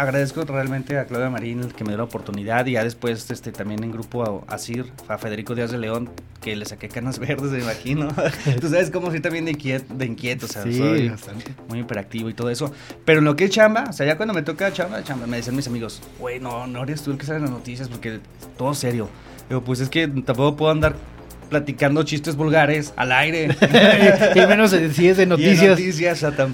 agradezco realmente a Claudia Marín que me dio la oportunidad y ya después este, también en grupo a Asir, a Federico Díaz de León, que le saqué canas verdes, me imagino. Tú sabes cómo soy también de inquieto, de inquieto o sea, soy bastante. muy hiperactivo y todo eso. Pero en lo que es chamba, o sea, ya cuando me toca chamba, chamba, me decían mis amigos, güey, no, no eres tú el que sale en las noticias porque todo serio. Digo, pues es que tampoco puedo andar platicando chistes vulgares al aire. y menos si es de noticias.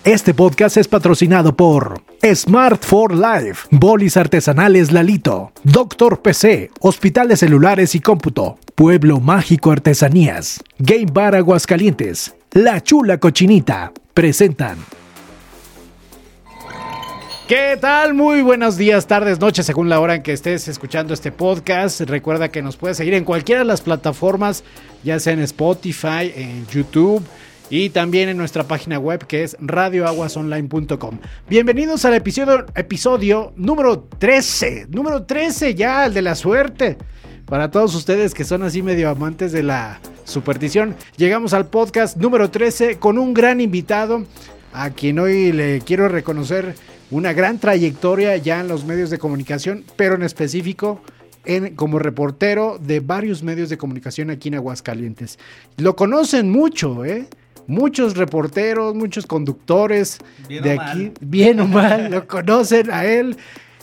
este podcast es patrocinado por Smart for Life, Bolis Artesanales Lalito, Doctor PC, Hospitales Celulares y Cómputo, Pueblo Mágico Artesanías, Game Bar Aguascalientes, La Chula Cochinita. Presentan. ¿Qué tal? Muy buenos días, tardes, noches, según la hora en que estés escuchando este podcast. Recuerda que nos puedes seguir en cualquiera de las plataformas, ya sea en Spotify, en YouTube y también en nuestra página web que es radioaguasonline.com. Bienvenidos al episodio, número 13. Número 13 ya, el de la suerte. Para todos ustedes que son así medio amantes de la superstición, llegamos al podcast número 13 con un gran invitado a quien hoy le quiero reconocer una gran trayectoria ya en los medios de comunicación, pero en específico en, como reportero de varios medios de comunicación aquí en Aguascalientes. Lo conocen mucho, ¿eh? Muchos reporteros, muchos conductores de aquí, bien o mal, lo conocen a él.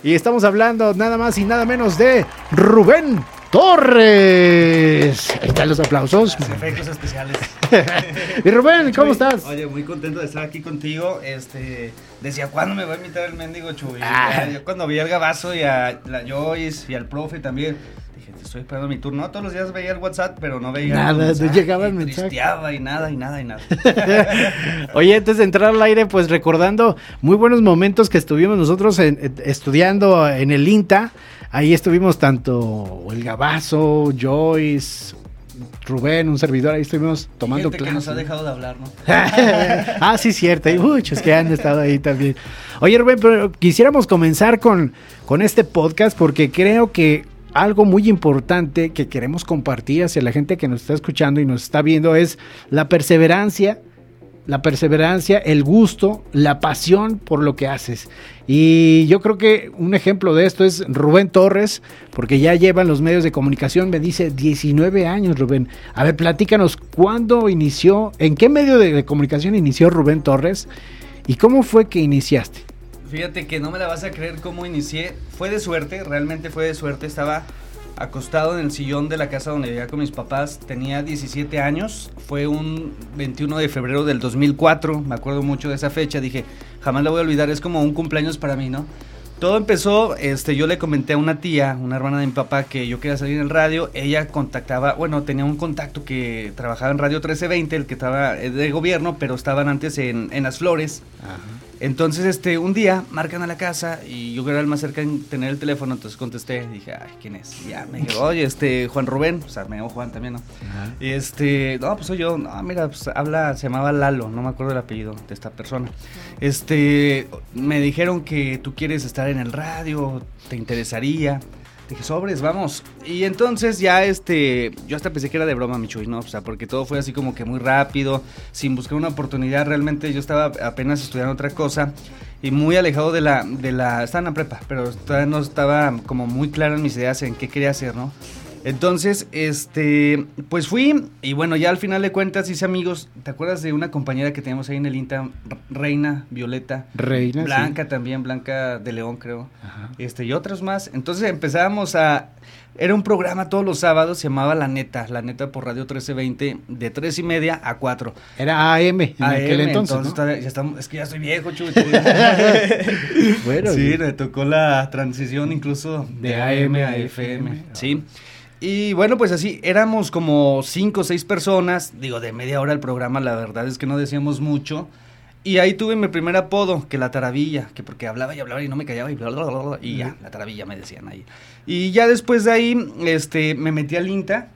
Y estamos hablando nada más y nada menos de Rubén Torres. Ahí están los aplausos. efectos especiales. y Rubén, ¿cómo estás? Oye, muy contento de estar aquí contigo. Este, decía, ¿cuándo me va a invitar el mendigo Chuy? Ah. Yo cuando vi al Gabazo y a la Joyce y al profe también, dije, te estoy esperando mi turno. Todos los días veía el WhatsApp, pero no veía nada, no llegaba el mensaje. y nada, y nada, y nada. Oye, antes de entrar al aire, pues recordando muy buenos momentos que estuvimos nosotros estudiando en el INTA. Ahí estuvimos tanto el Gabazo, Joyce, Rubén, un servidor, ahí estuvimos tomando Gente que nos ha dejado de hablar, ¿no? ah, sí, cierto, hay muchos que han estado ahí también. Oye, Rubén, pero quisiéramos comenzar con, con este podcast porque creo que algo muy importante que queremos compartir hacia la gente que nos está escuchando y nos está viendo es la perseverancia la perseverancia, el gusto, la pasión por lo que haces. Y yo creo que un ejemplo de esto es Rubén Torres, porque ya llevan los medios de comunicación, me dice 19 años Rubén. A ver, platícanos, ¿cuándo inició, en qué medio de, comunicación inició Rubén Torres y cómo fue que iniciaste? Fíjate que no me la vas a creer cómo inicié. Fue de suerte, realmente fue de suerte. Estaba acostado en el sillón de la casa donde vivía con mis papás. Tenía 17 años, fue un 21 de febrero del 2004, me acuerdo mucho de esa fecha, dije, jamás la voy a olvidar, es como un cumpleaños para mí, ¿no? Todo empezó, este, yo le comenté a una tía, una hermana de mi papá, que yo quería salir en el radio. Ella contactaba, bueno, tenía un contacto que trabajaba en Radio 1320, el que estaba eh, de gobierno, pero estaban antes en, en Las Flores. Ajá. Entonces, este, un día marcan a la casa y yo era el más cerca en tener el teléfono, entonces contesté, dije, ay, ¿quién es? Y ya me dijo, oye, este, Juan Rubén, o sea, me llamo Juan también, ¿no? Y este, no, pues soy yo, no, mira, pues habla, se llamaba Lalo, no me acuerdo el apellido de esta persona. Este, me dijeron que tú quieres estar en el radio, te interesaría. Sobres, vamos. Y entonces ya este, yo hasta pensé que era de broma, mi ¿no? O sea, porque todo fue así como que muy rápido, sin buscar una oportunidad. Realmente yo estaba apenas estudiando otra cosa y muy alejado de la, de la, estaba en la prepa, pero no estaba como muy claro en mis ideas en qué quería hacer, ¿no? Entonces, este, pues fui y bueno, ya al final de cuentas hice amigos. ¿Te acuerdas de una compañera que teníamos ahí en el INTA? Reina, Violeta. Reina. Blanca también, Blanca de León creo. Ajá. Este, y otros más. Entonces empezábamos a... Era un programa todos los sábados, se llamaba La Neta, La Neta por Radio 1320, de tres y media a 4. Era AM en aquel entonces, entonces ya estamos, es que ya estoy viejo, chuy. bueno. Sí, me tocó la transición incluso de, AM a FM. Sí. Y bueno, pues así, éramos como cinco o seis personas, digo, de media hora el programa, la verdad es que no decíamos mucho. Y ahí tuve mi primer apodo, que la taravilla, que porque hablaba y hablaba y no me callaba y bla, bla, bla, y ya, la taravilla me decían ahí. Y ya después de ahí, este, me metí al INTA.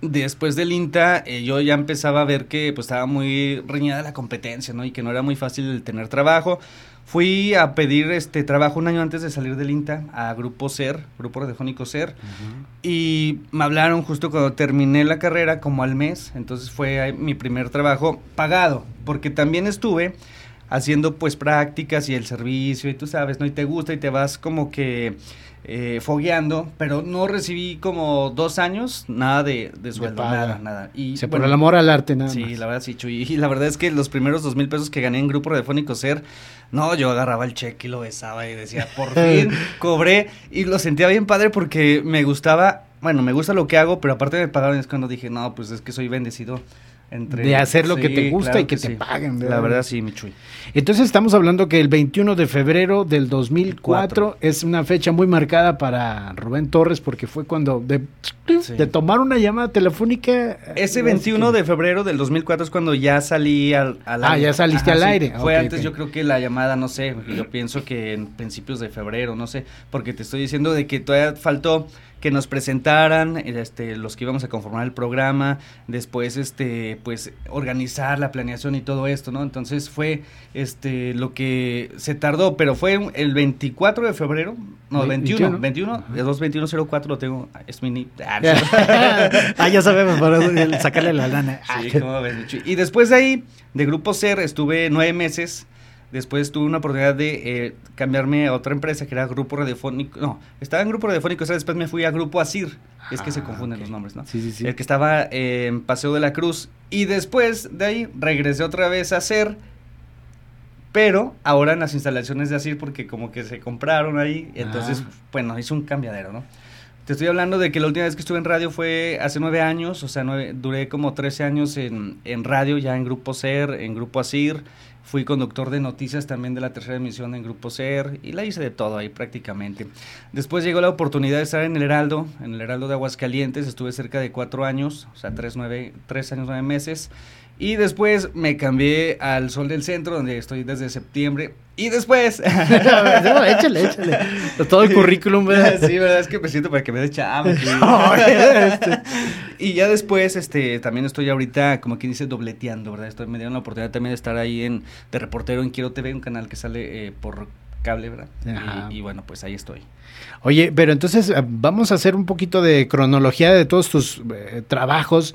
Después del INTA, eh, yo ya empezaba a ver que pues estaba muy reñida la competencia, ¿no? Y que no era muy fácil tener trabajo. Fui a pedir este trabajo un año antes de salir del INTA a Grupo SER, Grupo Radiofónico SER, y me hablaron justo cuando terminé la carrera, como al mes, entonces fue mi primer trabajo pagado, porque también estuve haciendo pues prácticas y el servicio y tú sabes, ¿no? Y te gusta y te vas como que eh, fogueando, pero no recibí como dos años nada de, de sueldo, nada, nada. Y, Se por el amor al arte, nada Sí, la verdad sí, Chuy. Y la verdad es que los primeros dos mil pesos que gané en Grupo Radiofónico Ser, no, yo agarraba el cheque y lo besaba y decía, por fin cobré. Y lo sentía bien padre porque me gustaba, bueno, me gusta lo que hago, pero aparte me pagaron es cuando dije, no, pues es que soy bendecido de hacer lo que te gusta y que, te paguen. La verdad, sí, mi chuy. Entonces estamos hablando que el 21 de febrero del 2004 es una fecha muy marcada para Rubén Torres porque fue cuando de, tomar una llamada telefónica. Ese 21 de febrero del 2004 es cuando ya salí al, al ah, ya saliste al aire. Fue antes yo creo que la llamada, no sé, yo pienso que en principios de febrero, no sé, porque te estoy diciendo de que todavía faltó que nos presentaran este, los que íbamos a conformar el programa, después este, pues organizar la planeación y todo esto, ¿no? Entonces fue este lo que se tardó, pero fue el 24 de febrero, no, 21, 21, de 22104 lo tengo, es mi ah, ah, ya sabemos, para sacarle la lana. Sí, ¿cómo ves, y después de ahí, de Grupo CER, estuve nueve meses Después tuve una oportunidad de eh, cambiarme a otra empresa que era Grupo Radiofónico. No, estaba en Grupo Radiofónico, o sea, después me fui a Grupo Asir. es que se ah, confunden los nombres, ¿no? Sí, sí, sí. El que estaba en Paseo de la Cruz. Y después de ahí regresé otra vez a Ser, pero ahora en las instalaciones de Asir porque como que se compraron ahí. Entonces, ah. bueno, hizo un cambiadero, ¿no? Te estoy hablando de que la última vez que estuve en radio fue hace nueve años, o sea, duré como trece años en, en radio, ya en Grupo Ser, en Grupo Asir, Fui conductor de noticias también de la tercera emisión en Grupo SER y la hice de todo ahí prácticamente. Después llegó la oportunidad de estar en el Heraldo, en el Heraldo de Aguascalientes. Estuve cerca de cuatro años, o sea, tres, nueve, tres años, nueve meses. Y después me cambié al Sol del Centro, donde estoy desde septiembre. Y después. no, échale, échale. Todo el currículum, ¿verdad? Sí, verdad, es que me siento para que me dé chamba. Este. y ya después, este, también estoy ahorita, como quien dice, dobleteando, ¿verdad? Estoy, me dieron la oportunidad también de estar ahí en, de reportero en Quiero TV, un canal que sale eh, por cable, ¿verdad? Y, bueno, pues ahí estoy. Oye, pero entonces eh, vamos a hacer un poquito de cronología de todos tus eh, trabajos.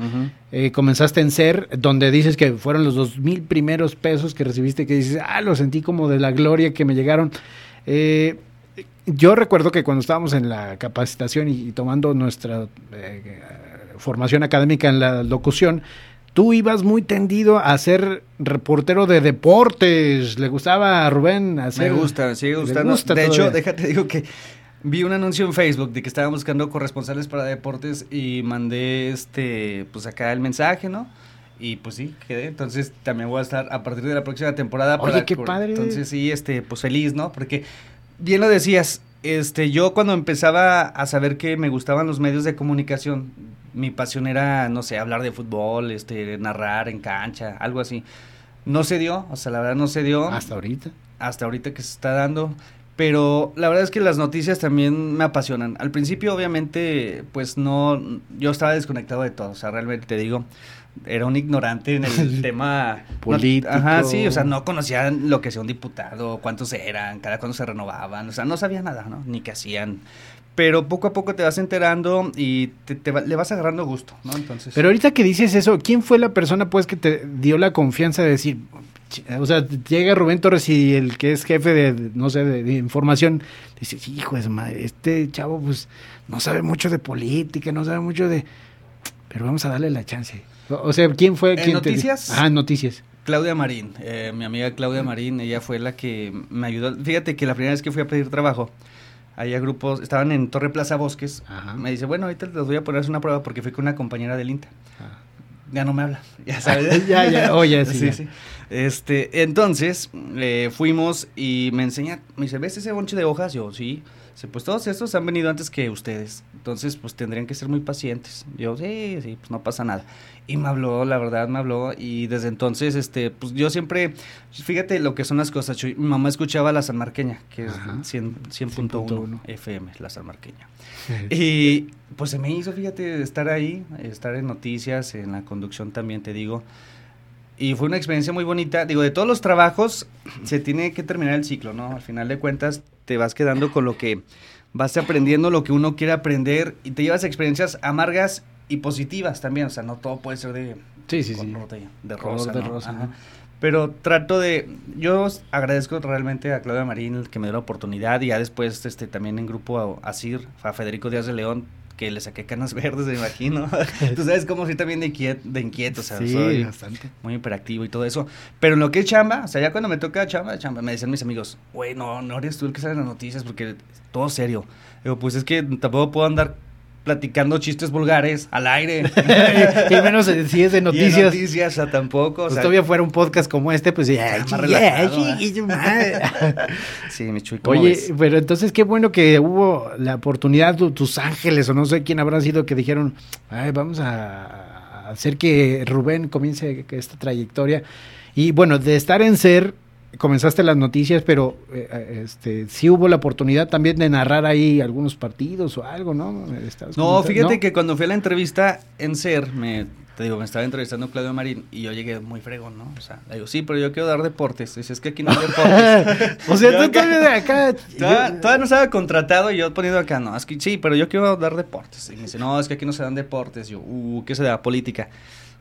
Eh, comenzaste en SER, donde dices que fueron los dos mil primeros pesos que recibiste, que dices, ah, lo sentí como de la gloria que me llegaron. yo recuerdo que cuando estábamos en la capacitación y tomando nuestra formación académica en la locución, tú ibas muy tendido a ser reportero de deportes. ¿Le gustaba a Rubén hacer? Me gusta, sigue gustando. de hecho, déjate digo que vi un anuncio en Facebook de que estaban buscando corresponsales para deportes y mandé este pues acá el mensaje, ¿no? Y pues sí, quedé. Entonces también voy a estar a partir de la próxima temporada. Oye, qué padre. Entonces sí, este, pues feliz, ¿no? Porque bien lo decías, este, yo cuando empezaba a saber que me gustaban los medios de comunicación, mi pasión era, no sé, hablar de fútbol, este, narrar en cancha, algo así. No se dio, o sea, la verdad no se dio. Hasta ahorita. Hasta ahorita que se está dando. Pero la verdad es que las noticias también me apasionan. Al principio, obviamente, pues no, yo estaba desconectado de todo. O sea, realmente te digo, era un ignorante en el tema político. ajá, sí, o sea, no conocía lo que sea un diputado, cuántos eran, cada cuándo se renovaban, o sea, no sabía nada, ¿no? Ni qué hacían pero poco a poco te vas enterando y te, le vas agarrando gusto, ¿no? Entonces. Pero ahorita que dices eso, ¿quién fue la persona pues que te dio la confianza de decir, o sea, llega Rubén Torres y el que es jefe de, no sé, de, información, dice, hijo de madre, este chavo pues no sabe mucho de política, no sabe mucho de, pero vamos a darle la chance. O, sea, ¿quién fue? ¿En noticias? Ah, noticias. Claudia Marín, eh, mi amiga Claudia Marín, ella fue la que me ayudó. Fíjate que la primera vez que fui a pedir trabajo, había grupos, estaban en Torre Plaza Bosques. Me dice, bueno, ahorita les voy a poner una prueba porque fui con una compañera del INTA. Ah. Ya no me habla, ya sabes. ya, ya, oye, sí, sí, Este, entonces, eh, fuimos y me enseña, me dice, ¿ves ese bonche de hojas? Yo, sí pues todos estos han venido antes que ustedes, entonces pues tendrían que ser muy pacientes. Yo, sí, sí, pues no pasa nada. Y me habló, la verdad me habló, y desde entonces, este, pues yo siempre, fíjate lo que son las cosas, mi mamá escuchaba la Sanmarqueña, que es 100.1 FM, la Sanmarqueña. y pues se me hizo, fíjate, estar ahí, estar en noticias, en la conducción también, te digo. Y fue una experiencia muy bonita. Digo, de todos los trabajos se tiene que terminar el ciclo, ¿no? Al final de cuentas te vas quedando con lo que vas aprendiendo, lo que uno quiere aprender y te llevas experiencias amargas y positivas también. O sea, no todo puede ser de sí, sí, sí. de rosa. De rosa Pero trato de, yo agradezco realmente a Claudia Marín que me dio la oportunidad y ya después este también en grupo a Asir, a Federico Díaz de León, que le saqué canas verdes, me imagino. Tú sabes cómo soy también de inquieto, de inquieto o sea, sí, soy bastante. muy hiperactivo y todo eso. Pero en lo que es chamba, o sea, ya cuando me toca chamba, chamba, me decían mis amigos, güey, no, no eres tú el que sale en las noticias porque todo serio. Digo, pues es que tampoco puedo andar platicando chistes vulgares al aire. y menos si es de Y en noticias. noticias, o sea, tampoco. O Pues sea, todavía fuera un podcast como este, pues ya. Más relajado, ¿eh? sí, mi chuy, ¿cómo Oye, ves? pero entonces qué bueno que hubo la oportunidad, tu- tus ángeles o no sé quién habrá sido que dijeron, Ay, vamos a hacer que Rubén comience esta trayectoria. Y bueno, de estar en ser, comenzaste las noticias, pero eh, este sí hubo la oportunidad también de narrar ahí algunos partidos o algo, ¿no? No, fíjate ¿no? que cuando fui a la entrevista en SER, me, te digo, me estaba entrevistando Claudio Marín y yo llegué muy fregón, ¿no? O sea, le digo, sí, pero yo quiero dar deportes. Dice, es que aquí no hay deportes. o sea, tú todavía de acá. Todavía, todavía no estaba contratado y yo poniendo acá, no, es que sí, pero yo quiero dar deportes. Y me dice, no, es que aquí no se dan deportes. Y yo, uh, ¿qué se da? Política.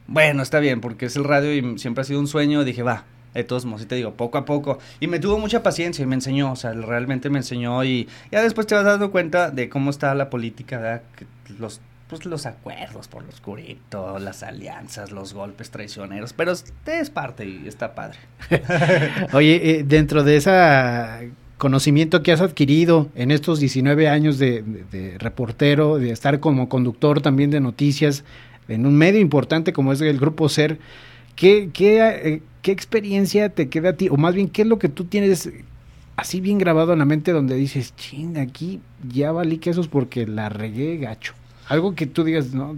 Bueno, está bien, porque es el radio y siempre ha sido un sueño. Dije, va, de todos modos, y te digo, poco a poco. Y me tuvo mucha paciencia y me enseñó, o sea, realmente me enseñó. Y ya después te vas dando cuenta de cómo está la política, los, pues, los acuerdos por lo oscurito, las alianzas, los golpes traicioneros. Pero es, es parte y está padre. Oye, eh, dentro de ese conocimiento que has adquirido en estos 19 años de reportero, de estar como conductor también de noticias en un medio importante como es el Grupo Ser, ¿qué, qué, eh, qué experiencia te queda a ti? O más bien, ¿qué es lo que tú tienes así bien grabado en la mente donde dices, ching, aquí ya valí quesos porque la regué gacho? Algo que tú digas, no,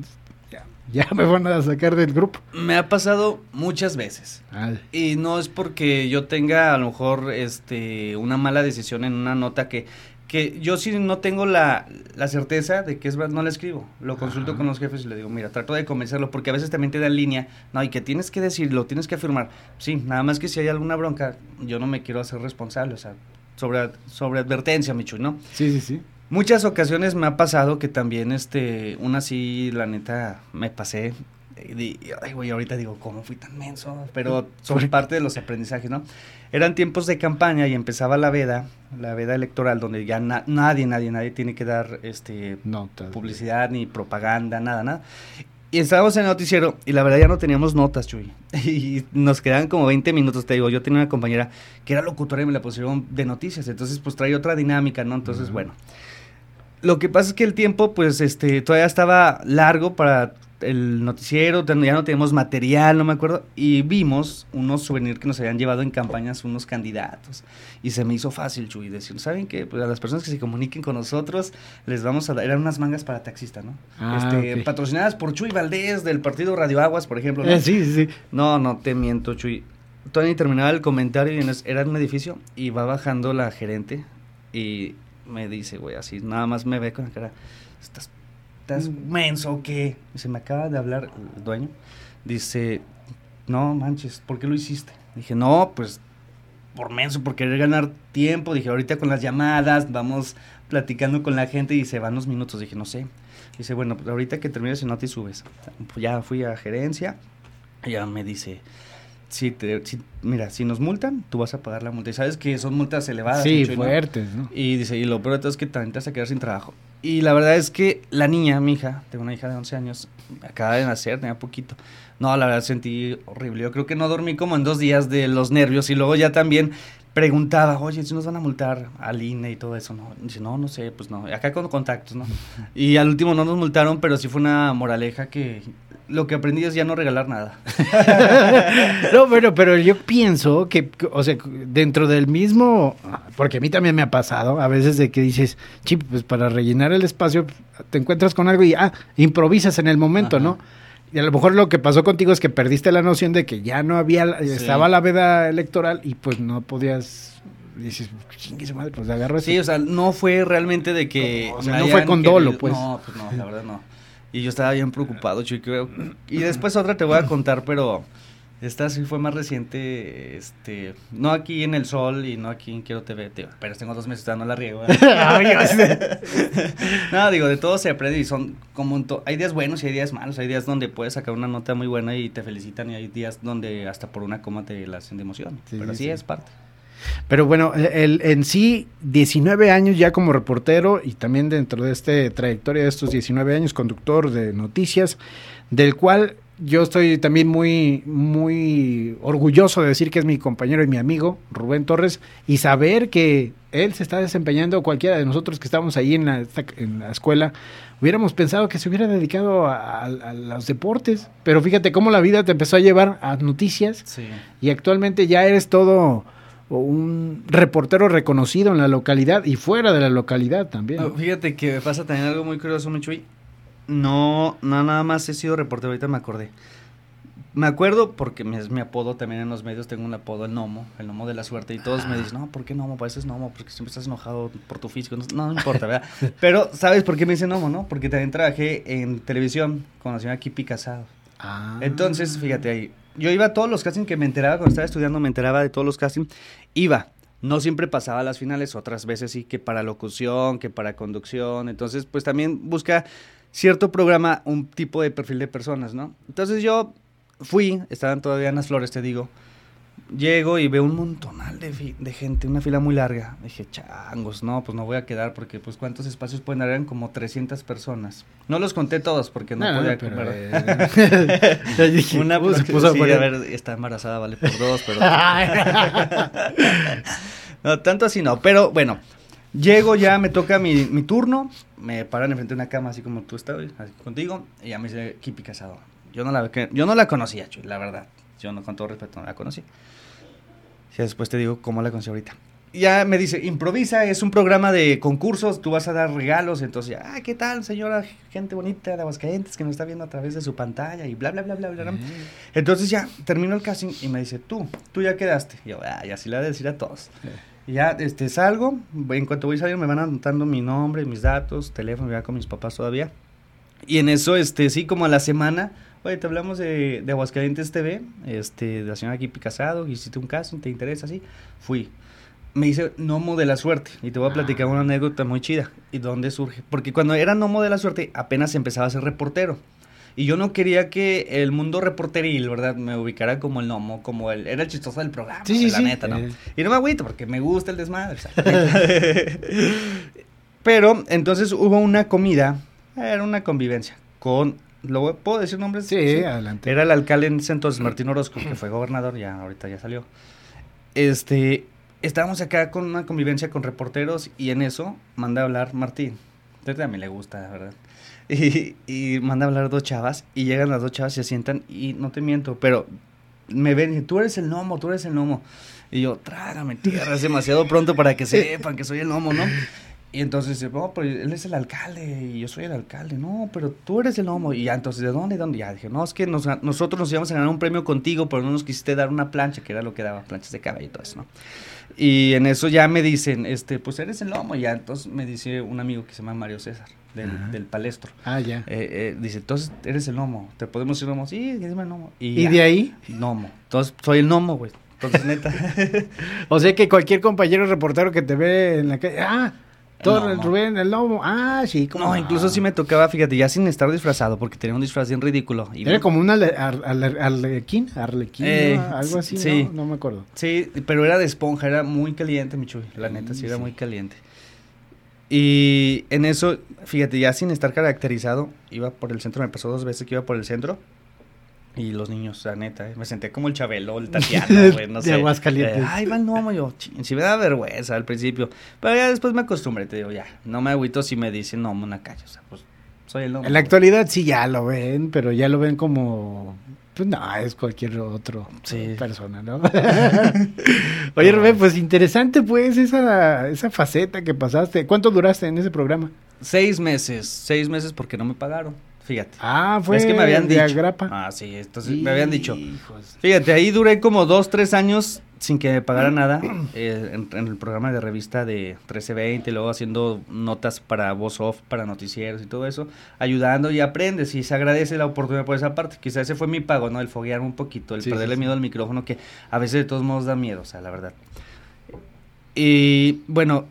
ya, ya me van a sacar del grupo. Me ha pasado muchas veces. Y no es porque yo tenga a lo mejor este una mala decisión en una nota que, que yo sí no tengo la, la certeza de que es verdad, no la escribo. Lo consulto Ajá. con los jefes y le digo, mira, trato de convencerlo porque a veces también te dan línea, no, y que tienes que decirlo, tienes que afirmar. Sí, nada más que si hay alguna bronca, yo no me quiero hacer responsable, o sea, sobre, sobre advertencia, Michu, ¿no? sí, sí, sí. Muchas ocasiones me ha pasado que también, este, una sí, la neta, me pasé. Y ay, güey, ahorita digo, ¿cómo fui tan menso? Pero son parte de los aprendizajes, ¿no? Eran tiempos de campaña y empezaba la veda, la veda electoral, donde ya na- nadie, nadie, nadie tiene que dar, este, Notas. publicidad ni propaganda, nada, nada. Y estábamos en el noticiero y la verdad ya no teníamos notas, Chuy. Y nos quedaban como 20 minutos, te digo, yo tenía una compañera que era locutora y me la pusieron de noticias, entonces pues traía otra dinámica, ¿no? Entonces, bueno. Lo que pasa es que el tiempo, pues, este, todavía estaba largo para el noticiero, ya no teníamos material, no me acuerdo, y vimos unos souvenirs que nos habían llevado en campañas unos candidatos, y se me hizo fácil, Chuy, decir, ¿saben qué? Pues a las personas que se comuniquen con nosotros, les vamos a dar, eran unas mangas para taxista, ¿no? Ah, este. Patrocinadas por Chuy Valdés, del partido Radio Aguas, por ejemplo, ¿no? Eh, sí, sí, sí. No, no te miento, Chuy. Todavía ni terminaba el comentario y en era un edificio y va bajando la gerente y me dice, güey, así nada más me ve con la cara, ¿estás, estás menso o qué? Dice, me acaba de hablar el dueño. Dice, no manches, ¿por qué lo hiciste? Dije, no, pues por menso, por querer ganar tiempo. Dije, ahorita con las llamadas, vamos platicando con la gente y se van los minutos. Dije, no sé. Dice, bueno, pues ahorita que termines nota y subes. Pues ya fui a gerencia. Ella me dice, si te, si- mira, si nos multan, tú vas a pagar la multa. Y sabes que son multas elevadas. Sí, mucho, ¿no? fuertes, ¿no? Y dice, y lo peor de todo es que también te vas a quedar sin trabajo. Y la verdad es que la niña, mi hija, tengo una hija de 11 años, acaba de nacer, tenía poquito. No, la verdad sentí horrible. Yo creo que no dormí como en dos días de los nervios y luego ya también preguntaba, oye, si nos van a multar al INE y todo eso, ¿no? Dice, no, no sé, pues no, acá con contactos, ¿no? Y al último no nos multaron, pero sí fue una moraleja que lo que aprendí es ya no regalar nada. No, pero, pero yo pienso que, que, o sea, dentro del mismo, porque a mí también me ha pasado, a veces de que dices, chip, pues para rellenar el espacio, te encuentras con algo y, ah, improvisas en el momento, Ajá. ¿no? Y a lo mejor lo que pasó contigo es que perdiste la noción de que ya no había, estaba la veda electoral y pues no podías, dices, chingue madre, pues agarro Sí, o sea, no fue realmente de que... O sea, no fue con dolo, pues. No, pues no, la verdad no. Y yo estaba bien preocupado, Chuy, creo. Y después otra te voy a contar, pero Esta sí fue más reciente, este, no aquí en El Sol y no aquí en Quiero TV, tío, pero tengo dos meses, no la riego. no, digo, de todo se aprende y son como, hay días buenos y hay días malos, hay días donde puedes sacar una nota muy buena y te felicitan y hay días donde hasta por una coma te la hacen de emoción, pero sí, es parte. Pero bueno, el, en sí, 19 años ya como reportero y también dentro de esta trayectoria de estos 19 años, conductor de noticias, del cual yo estoy también muy, muy orgulloso de decir que es mi compañero y mi amigo, Rubén Torres, y saber que él se está desempeñando, cualquiera de nosotros que estamos ahí en la, en la escuela, hubiéramos pensado que se hubiera dedicado a, los deportes, pero fíjate cómo la vida te empezó a llevar a noticias. Y actualmente ya eres todo un reportero reconocido en la localidad y fuera de la localidad también. fíjate que me pasa también algo muy curioso, Michuy no, no, nada más he sido reportero, ahorita me acordé. Me acuerdo porque es mi apodo también en los medios, tengo un apodo, el Nomo, el Nomo de la suerte, y todos me dicen, no, ¿por qué Nomo? Pareces Nomo, porque siempre estás enojado por tu físico, no, no importa, ¿verdad? Pero, ¿sabes por qué me dicen Nomo, no? Porque también trabajé en televisión con la señora Kipi Casado. Ah. Entonces, fíjate ahí, yo iba a todos los castings que me enteraba, cuando estaba estudiando me enteraba de todos los castings, iba, no siempre pasaba a las finales, otras veces sí que para locución, que para conducción, entonces pues también busca cierto programa un tipo de perfil de personas, ¿no? Entonces yo fui, estaban todavía en las flores, te digo. Llego y veo un montonal de, de, gente, una fila muy larga. Dije, changos, no, pues no voy a quedar porque, pues, ¿cuántos espacios pueden dar? Eran como 300 personas. No los conté todos porque no, podía comer. Eh, una pues, puso a ver, está embarazada, vale por dos, pero... no, tanto así no, pero bueno, Llego ya, me toca mi, mi turno, me paran enfrente de una cama así como tú estás, así contigo, y ya me dice Kipi Casado. Yo no la, yo no la conocía, Chuy, la verdad. Yo no, con todo respeto, no la conocí. Y después te digo cómo la conocí ahorita. Ya me dice, improvisa, es un programa de concursos, tú vas a dar regalos, entonces, ah, ¿qué tal, señora, gente bonita de Aguascalientes que nos está viendo a través de su pantalla y bla, bla, bla, bla, bla. Entonces ya terminó el casting y me dice, tú, tú ya quedaste. Y yo, ah, y así le voy a decir a todos ya este, salgo, en cuanto voy a salir me van anotando mi nombre, mis datos, teléfono, ya con mis papás todavía. Y en eso, este, sí, como a la semana, oye, te hablamos de, de Aguascalientes TV, este, de la señora Kipi Casado, hiciste un caso, ¿te interesa? Sí, fui. Me dice Nomo de la Suerte, y te voy a platicar ah. una anécdota muy chida. ¿Y dónde surge? Porque cuando era Nomo de la Suerte, apenas empezaba a ser reportero. Y yo no quería que el mundo reporteril, ¿verdad? Me ubicara como el gnomo, como el... Era el chistoso del programa, sí, la neta, ¿no? Eh. Y no me agüito porque me gusta el desmadre. Pero entonces hubo una comida, era una convivencia con... ¿Lo puedo decir nombres? Sí, adelante. Era el alcalde en ese entonces, Martín Orozco, que fue gobernador, ya ahorita ya salió. Este, estábamos acá con una convivencia con reporteros y en eso manda a hablar Martín. A mí le gusta, ¿verdad? Y, manda a hablar dos chavas y llegan las dos chavas, se sientan y no te miento, pero me ven y dicen, tú eres el gnomo, tú eres el gnomo. Y yo, trágame tierra, es demasiado pronto para que sepan que soy el gnomo, ¿no? Y entonces dice, no, pero él es el alcalde y yo soy el alcalde. No, pero tú eres el gnomo. Y ya, entonces, ¿de dónde? ¿De dónde? Ya dije, no, es que nosotros nos íbamos a ganar un premio contigo, pero no nos quisiste dar una plancha, que era lo que daba, planchas de caballo y todo eso, ¿no? Y en eso ya me dicen, este, pues eres el gnomo. Y ya, entonces me dice un amigo que se llama Mario César del, palestro. Ah, ya. Eh, eh, dice, entonces eres el gnomo. ¿Te podemos decir gnomo? Sí, dime gnomo. ¿Y, de ahí? Gnomo. Entonces soy el gnomo, güey. Entonces, neta. o sea que cualquier compañero reportero que te ve en la calle, ah, todo el Rubén, el lobo. Ah, sí. ¿cómo no, incluso sí me tocaba, fíjate, ya sin estar disfrazado, porque tenía un disfraz bien ridículo. Era como un arlequín, arlequín, eh, algo así, sí. ¿no? me acuerdo. Sí, pero era de esponja, era muy caliente, mi chuy. La neta, sí, era muy caliente. Y en eso, fíjate, ya sin estar caracterizado, iba por el centro, me pasó dos veces que iba por el centro. Y los niños, la neta, eh, me senté como el Chabelo, el Tatiano, güey, no sé. De Aguascalientes. Eh, ay, va el gnomo, yo, ching, si me da vergüenza al principio. Pero ya después me acostumbré, te digo, ya, no me agüito si me dicen no, una calle, o sea, pues soy el gnomo. En la actualidad sí ya lo ven, pero ya lo ven como pues no, es cualquier otro persona, ¿no? Oye, Rubén, pues interesante pues esa, esa faceta que pasaste. ¿Cuánto duraste en ese programa? Seis meses, seis meses porque no me pagaron. Fíjate. Ah, fue es que me habían de dicho. Agrapa. Ah, sí, entonces me habían dicho. Hijos. Fíjate, ahí duré como dos, tres años sin que me pagara nada eh, en, en el programa de revista de 1320, luego haciendo notas para voz off, para noticieros y todo eso, ayudando y aprendes y se agradece la oportunidad por esa parte. Quizás ese fue mi pago, ¿no? El foguearme un poquito, el Sí, perderle sí, miedo al micrófono, que a veces de todos modos da miedo, o sea, la verdad. Y bueno,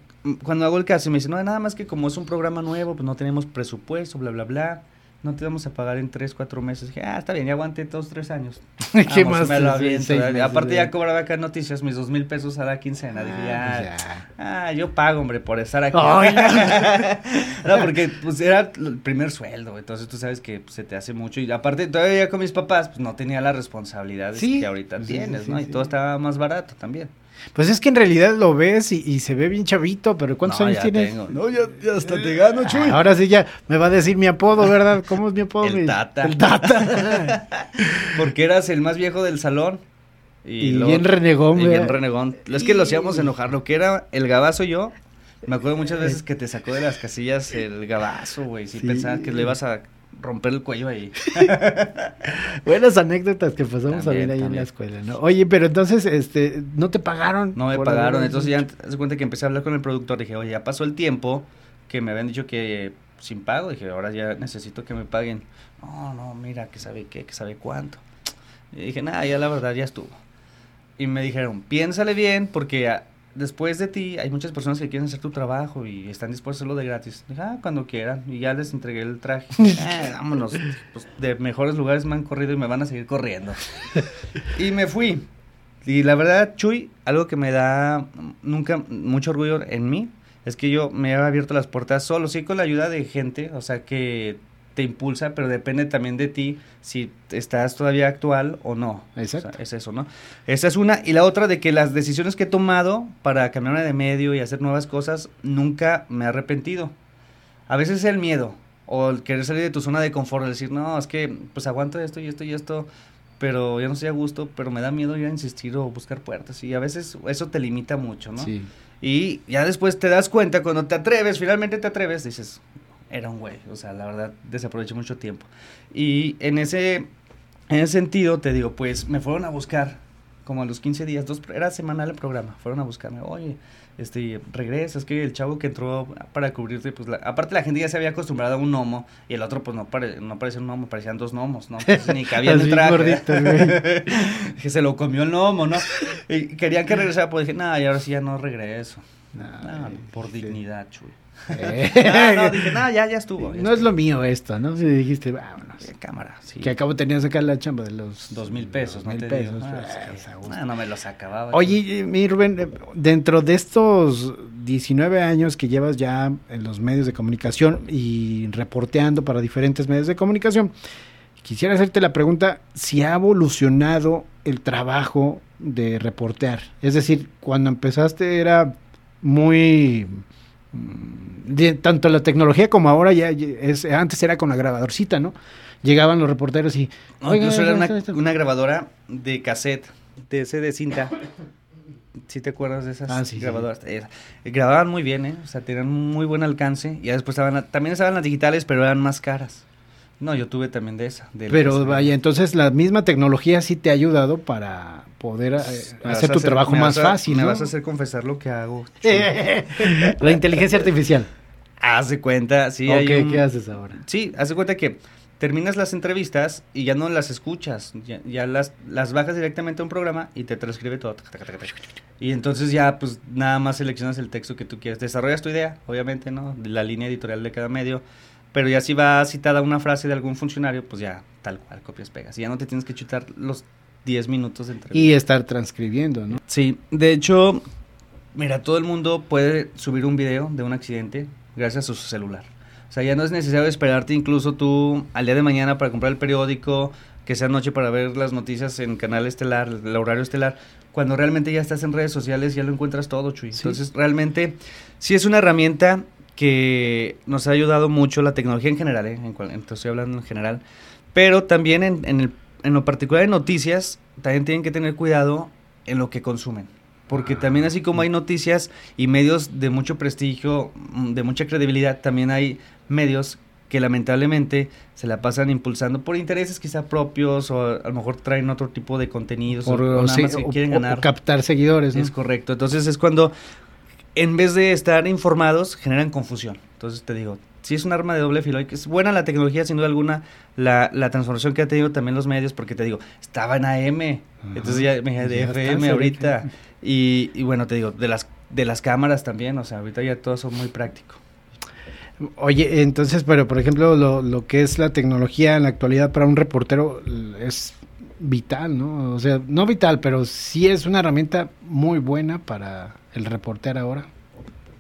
cuando hago el caso me dicen, no, nada más que como es un programa nuevo, pues no tenemos presupuesto, bla, bla, bla. No te vamos a pagar en tres, cuatro meses. Dije, ah, está bien, ya aguanté todos tres años. ¿Qué Vamos, más? me lo aviento, seis Aparte ya. cobraba acá noticias mis dos mil pesos a la quincena. Dije, Ah, ya, pues ya. ah, yo pago, hombre, por estar aquí. No, porque pues era el primer sueldo, entonces tú sabes que pues, se te hace mucho. Y aparte todavía con mis papás, pues no tenía las responsabilidades Sí. que ahorita Sí, tienes, sí, ¿no? Y todo estaba más barato también. Pues es que en realidad lo ves y, y se ve bien chavito, pero ¿cuántos No, años ya tienes? tengo. No, ya, ya hasta te gano, Chuy. Ah, Ahora sí ya me va a decir mi apodo, ¿verdad? ¿Cómo es mi apodo? El Tata. El Tata. Porque eras el más viejo del salón. Y bien renegón, Y bien renegón. Es que lo hacíamos enojar. Lo que era el gabazo yo, me acuerdo muchas veces que te sacó de las casillas el gabazo, güey. Si Sí. pensabas que le ibas a romper el cuello ahí. Buenas anécdotas que pasamos a También, ver ahí en la escuela, ¿no? Oye, pero entonces, este, ¿no te pagaron? No me pagaron. Entonces ya das cuenta que empecé a hablar con el productor. Dije, oye, ya pasó el tiempo que me habían dicho que sin pago. Dije, ahora ya necesito que me paguen. No, no, mira, que sabe qué, que sabe cuánto. Y dije, nada, ya la verdad ya estuvo. Y me dijeron, piénsale bien, porque después de ti hay muchas personas que quieren hacer tu trabajo y están dispuestos a hacerlo de gratis. Ah, cuando quieran. Y ya les entregué el traje. Eh, vámonos. Pues, de mejores lugares me han corrido y me van a seguir corriendo. y me fui. Y la verdad, Chuy, algo que me da nunca mucho orgullo en mí es que yo me he abierto las puertas solo, sí con la ayuda de gente, o sea que te impulsa, pero depende también de ti si estás todavía actual o no. Exacto. O sea, es eso, ¿no? Esa es una. Y la otra de que las decisiones que he tomado para cambiarme de medio y hacer nuevas cosas, nunca me he arrepentido. A veces es el miedo o el querer salir de tu zona de confort, el decir, no, es que pues aguanto esto y esto y esto, pero ya no estoy a gusto, pero me da miedo ir a insistir o buscar puertas. Y a veces eso te limita mucho, ¿no? Sí. Y ya después te das cuenta, cuando te atreves, finalmente te atreves, dices, era un güey. O sea, la verdad, desaproveché mucho tiempo. Y en ese, en ese sentido, te digo, pues me fueron a buscar, como a los 15 días, dos, era semanal el programa, fueron a buscarme, oye, este, regresa, es que el chavo que entró para cubrirte, pues, la- aparte la gente ya se había acostumbrado a un gnomo, y el otro, pues, no, pare, no parecía un gnomo, parecían dos gnomos, ¿no? Pues, ni cabía en el traje. gorditos, güey. que se lo comió el gnomo, ¿no? Y querían que regresara, pues dije, nada, y ahora sí ya no regreso. No, por sí. dignidad, chuy. Eh. No, no, dije, no, ya, ya estuvo. ya No es lo mío esto, ¿no? Si dijiste, vámonos. Eh, cámara, sí. Que acabo tenías acá la chamba de los... Dos mil pesos, ¿no? mil pesos. Ah, pues, que- ah, no me los acababa. Oye, mi Rubén, eh, dentro de estos 19 años que llevas ya en los medios de comunicación y reporteando para diferentes medios de comunicación, quisiera hacerte la pregunta si ha evolucionado el trabajo de reportear. Es decir, cuando empezaste era muy... mm, de- tanto la tecnología como ahora ya es antes era con la grabadorcita, ¿no? Llegaban los reporteros y No, "Oiga, incluso era una, esto". una grabadora de cassette, de cinta. ¿Sí te acuerdas de esas Ah, sí, sí. grabadoras? Era- grababan muy bien, ¿eh? O sea, tenían muy buen alcance. Y ya después estaban, también estaban las digitales, pero eran más caras. No, yo tuve también de esa. de Pero vaya, entonces la misma tecnología sí te ha ayudado para poder eh, hacer tu trabajo más a- fácil. Me ¿no? vas a hacer confesar lo que hago. la inteligencia artificial. Haz de cuenta, sí. Ok, hay un- ¿qué haces ahora? Sí, haz de cuenta que terminas las entrevistas y ya no las escuchas, ya, ya las, las bajas directamente a un programa y te transcribe todo. Y entonces ya pues nada más seleccionas el texto que tú quieres. Desarrollas tu idea, obviamente, ¿no? La línea editorial de cada medio. Pero ya si va citada una frase de algún funcionario, pues ya tal cual copias, pegas. Y ya no te tienes que chutar los 10 minutos de entrevista. Y estar transcribiendo, ¿no? Sí, de hecho, mira, todo el mundo puede subir un video de un accidente gracias a su celular. O sea, ya no es necesario esperarte incluso tú al día de mañana para comprar el periódico, que sea noche para ver las noticias en canal estelar, el horario estelar, cuando realmente ya estás en redes sociales, ya lo encuentras todo, Chuy. Sí. Entonces, realmente, sí es una herramienta que nos ha ayudado mucho la tecnología en general, ¿eh? en cual- entonces estoy hablando en general, pero también en, en, el, en lo particular de noticias, también tienen que tener cuidado en lo que consumen. Porque también así como hay noticias y medios de mucho prestigio, mm, de mucha credibilidad, también hay medios que lamentablemente se la pasan impulsando por intereses quizá propios o a lo mejor traen otro tipo de contenidos Por, o, o nada sí, más que o- quieren o- o ganar. captar seguidores, ¿no? Es correcto. Entonces es cuando, en vez de estar informados, generan confusión. Entonces te digo, sí es un arma de doble filo. Es buena la tecnología, sin duda alguna, la, la transformación que ha tenido también los medios, porque te digo, estaba en AM, entonces ya me dije de FM ahorita. Y, y bueno, te digo, de las, de las cámaras también, o sea, ahorita ya todo son muy práctico. Oye, entonces, pero por ejemplo, lo, lo que es la tecnología en la actualidad para un reportero es vital, ¿no? O sea, no vital, pero sí es una herramienta muy buena para el reportero ahora.